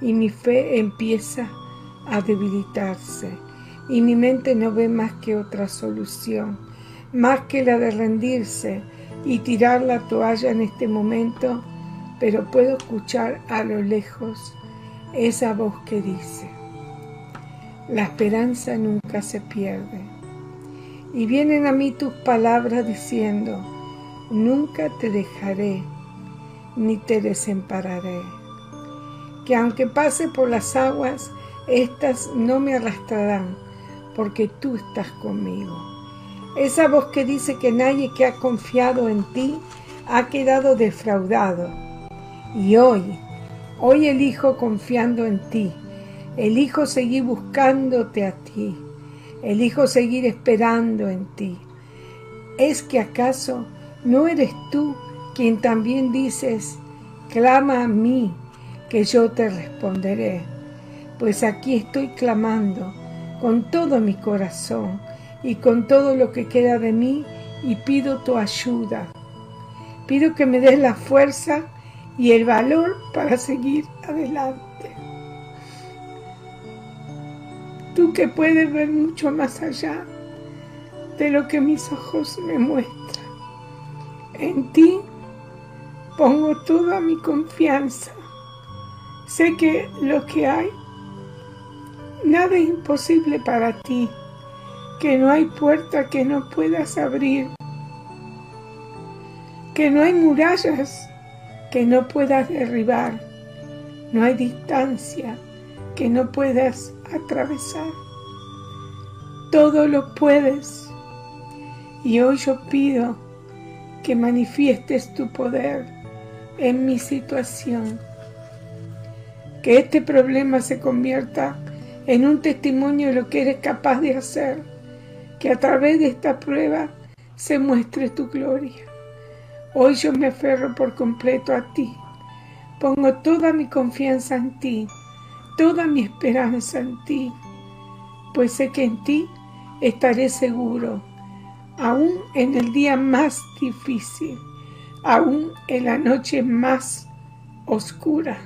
y mi fe empieza a debilitarse y mi mente no ve más que otra solución, más que la de rendirse y tirar la toalla en este momento, pero puedo escuchar a lo lejos esa voz que dice, la esperanza nunca se pierde. Y vienen a mí tus palabras diciendo, nunca te dejaré, ni te desampararé que aunque pase por las aguas, éstas no me arrastrarán, porque tú estás conmigo. Esa voz que dice que nadie que ha confiado en ti ha quedado defraudado. Y hoy, hoy elijo confiando en ti, elijo seguir buscándote a ti, elijo seguir esperando en ti. ¿Es que acaso no eres tú quien también dices, clama a mí que yo te responderé, pues aquí estoy clamando con todo mi corazón y con todo lo que queda de mí y pido tu ayuda. Pido que me des la fuerza y el valor para seguir adelante. Tú que puedes ver mucho más allá de lo que mis ojos me muestran. En ti pongo toda mi confianza Sé que lo que hay, nada es imposible para ti, que no hay puerta que no puedas abrir, que no hay murallas que no puedas derribar, no hay distancia que no puedas atravesar. Todo lo puedes. Y hoy yo pido que manifiestes tu poder en mi situación que este problema se convierta en un testimonio de lo que eres capaz de hacer, que a través de esta prueba se muestre tu gloria. Hoy yo me aferro por completo a ti, pongo toda mi confianza en ti, toda mi esperanza en ti, pues sé que en ti estaré seguro, aún en el día más difícil, aún en la noche más oscura.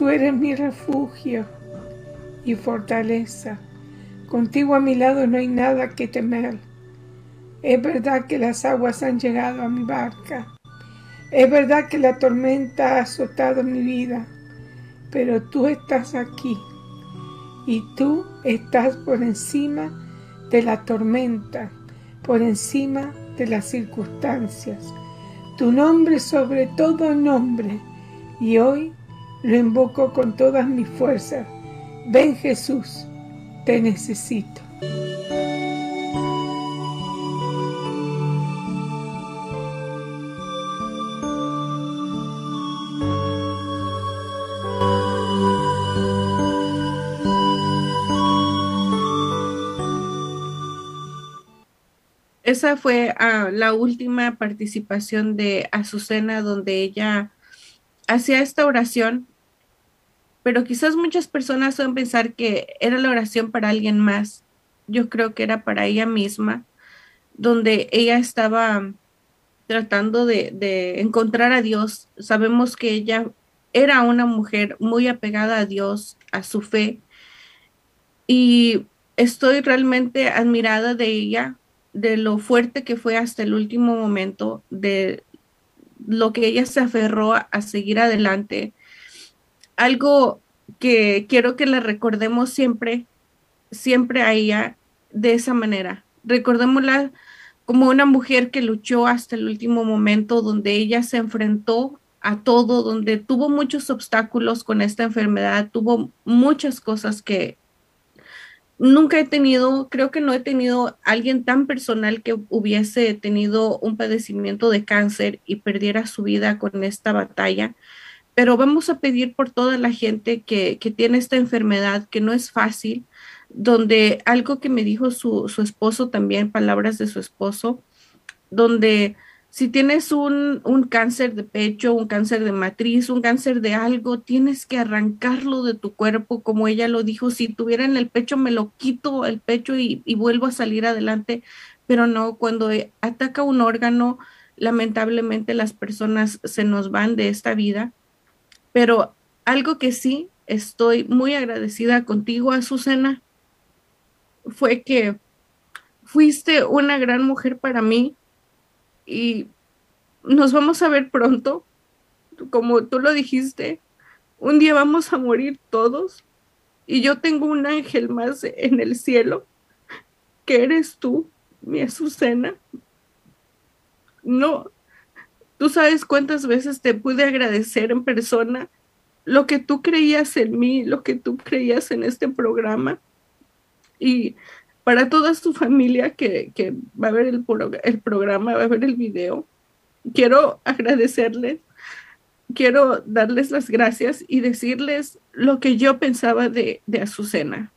Tú eres mi refugio y fortaleza. Contigo a mi lado no hay nada que temer. Es verdad que las aguas han llegado a mi barca. Es verdad que la tormenta ha azotado mi vida. Pero tú estás aquí. Y tú estás por encima de la tormenta, por encima de las circunstancias. Tu nombre sobre todo nombre. Y hoy lo invoco con todas mis fuerzas. Ven Jesús, te necesito. Esa fue ah, la última participación de Azucena donde ella hacía esta oración, pero quizás muchas personas suelen pensar que era la oración para alguien más. Yo creo que era para ella misma, donde ella estaba tratando de, de encontrar a Dios. Sabemos que ella era una mujer muy apegada a Dios, a su fe, y estoy realmente admirada de ella, de lo fuerte que fue hasta el último momento, de lo que ella se aferró a, seguir adelante. Algo que quiero que la recordemos siempre, siempre a ella de esa manera. Recordémosla como una mujer que luchó hasta el último momento, donde ella se enfrentó a todo, donde tuvo muchos obstáculos con esta enfermedad, tuvo muchas cosas que nunca he tenido, creo que no he tenido alguien tan personal que hubiese tenido un padecimiento de cáncer y perdiera su vida con esta batalla. Pero vamos a pedir por toda la gente que, tiene esta enfermedad, que no es fácil, donde algo que me dijo su, su esposo también, palabras de su esposo, donde si tienes un, cáncer de pecho, un cáncer de matriz, un cáncer de algo, tienes que arrancarlo de tu cuerpo, como ella lo dijo, si tuviera en el pecho, me lo quito el pecho y, y vuelvo a salir adelante, pero no, cuando ataca un órgano, lamentablemente las personas se nos van de esta vida, pero algo que sí estoy muy agradecida contigo, Azucena, fue que fuiste una gran mujer para mí y nos vamos a ver pronto. Como tú lo dijiste, un día vamos a morir todos y yo tengo un ángel más en el cielo, que eres tú, mi Azucena. No, tú sabes cuántas veces te pude agradecer en persona lo que tú creías en mí, lo que tú creías en este programa. Y para toda su familia que, va a ver el, el programa, va a ver el video. Quiero agradecerles, quiero darles las gracias y decirles lo que yo pensaba de, de Azucena.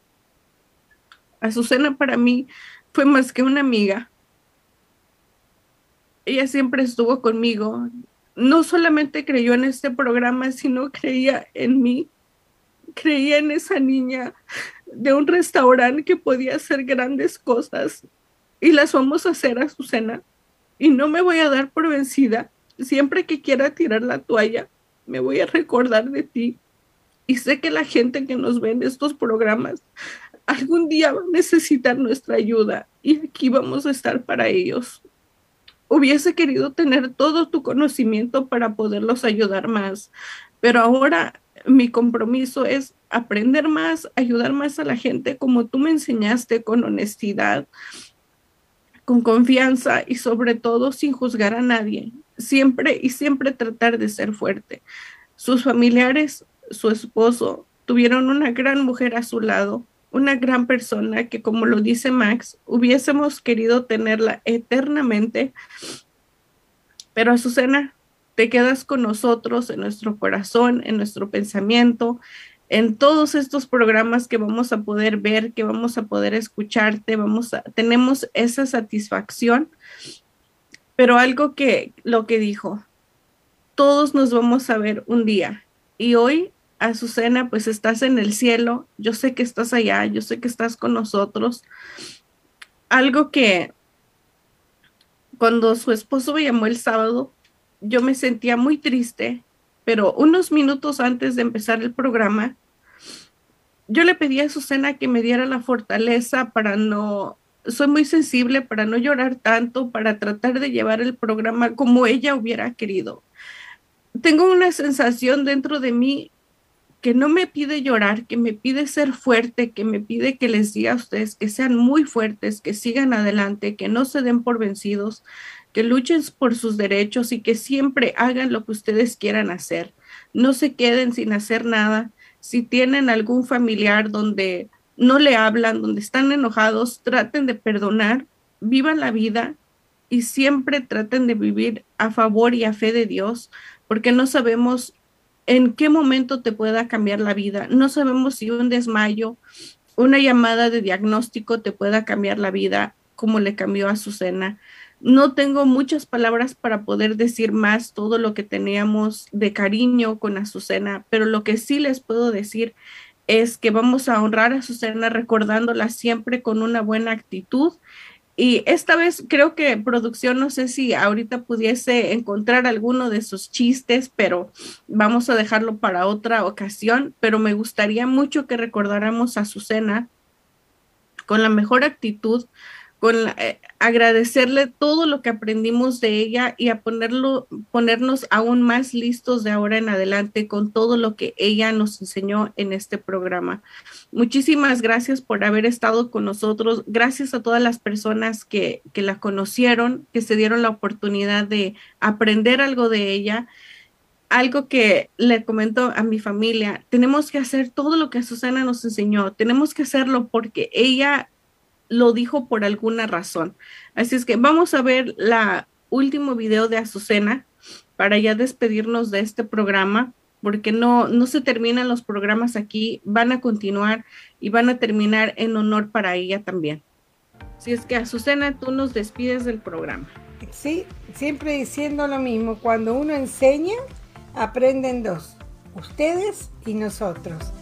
Azucena para mí fue más que una amiga. Ella siempre estuvo conmigo. No solamente creyó en este programa, sino creía en mí. Creía en esa niña de un restaurante que podía hacer grandes cosas y las vamos a hacer Azucena. Y no me voy a dar por vencida. Siempre que quiera tirar la toalla, me voy a recordar de ti. Y sé que la gente que nos ve en estos programas algún día va a necesitar nuestra ayuda y aquí vamos a estar para ellos. Hubiese querido tener todo tu conocimiento para poderlos ayudar más, pero ahora mi compromiso es aprender más, ayudar más a la gente como tú me enseñaste, con honestidad, con confianza y sobre todo sin juzgar a nadie. Siempre y siempre tratar de ser fuerte. Sus familiares, su esposo, tuvieron una gran mujer a su lado, una gran persona que, como lo dice Max, hubiésemos querido tenerla eternamente. Pero Azucena, te quedas con nosotros en nuestro corazón, en nuestro pensamiento, en todos estos programas que vamos a poder ver, que vamos a poder escucharte, vamos a, tenemos esa satisfacción. Pero algo que lo que dijo, todos nos vamos a ver un día. Y hoy, Azucena, pues estás en el cielo, yo sé que estás allá, yo sé que estás con nosotros. Algo que cuando su esposo me llamó el sábado, yo me sentía muy triste, pero unos minutos antes de empezar el programa, yo le pedí a Susana que me diera la fortaleza para no, soy muy sensible para no llorar tanto, para tratar de llevar el programa como ella hubiera querido. Tengo una sensación dentro de mí que no me pide llorar, que me pide ser fuerte, que me pide que les diga a ustedes que sean muy fuertes, que sigan adelante, que no se den por vencidos, que luchen por sus derechos y que siempre hagan lo que ustedes quieran hacer. No se queden sin hacer nada. Si tienen algún familiar donde no le hablan, donde están enojados, traten de perdonar, vivan la vida y siempre traten de vivir a favor y a fe de Dios, porque no sabemos en qué momento te pueda cambiar la vida. No sabemos si un desmayo, una llamada de diagnóstico te pueda cambiar la vida como le cambió a Azucena. No tengo muchas palabras para poder decir más todo lo que teníamos de cariño con Azucena, pero lo que sí les puedo decir es que vamos a honrar a Azucena recordándola siempre con una buena actitud. Y esta vez creo que producción, no sé si ahorita pudiese encontrar alguno de sus chistes, pero vamos a dejarlo para otra ocasión. Pero me gustaría mucho que recordáramos a Azucena con la mejor actitud, con eh, agradecerle todo lo que aprendimos de ella y a ponerlo, ponernos aún más listos de ahora en adelante con todo lo que ella nos enseñó en este programa. Muchísimas gracias por haber estado con nosotros. Gracias a todas las personas que, que la conocieron, que se dieron la oportunidad de aprender algo de ella algo que le comento a mi familia, tenemos que hacer todo lo que Susana nos enseñó, tenemos que hacerlo porque ella lo dijo por alguna razón. Así es que vamos a ver la último video de Azucena para ya despedirnos de este programa, porque no, no se terminan los programas aquí, van a continuar y van a terminar en honor para ella también. Así es que Azucena, tú nos despides del programa. Sí, siempre diciendo lo mismo, cuando uno enseña, aprenden dos, ustedes y nosotros.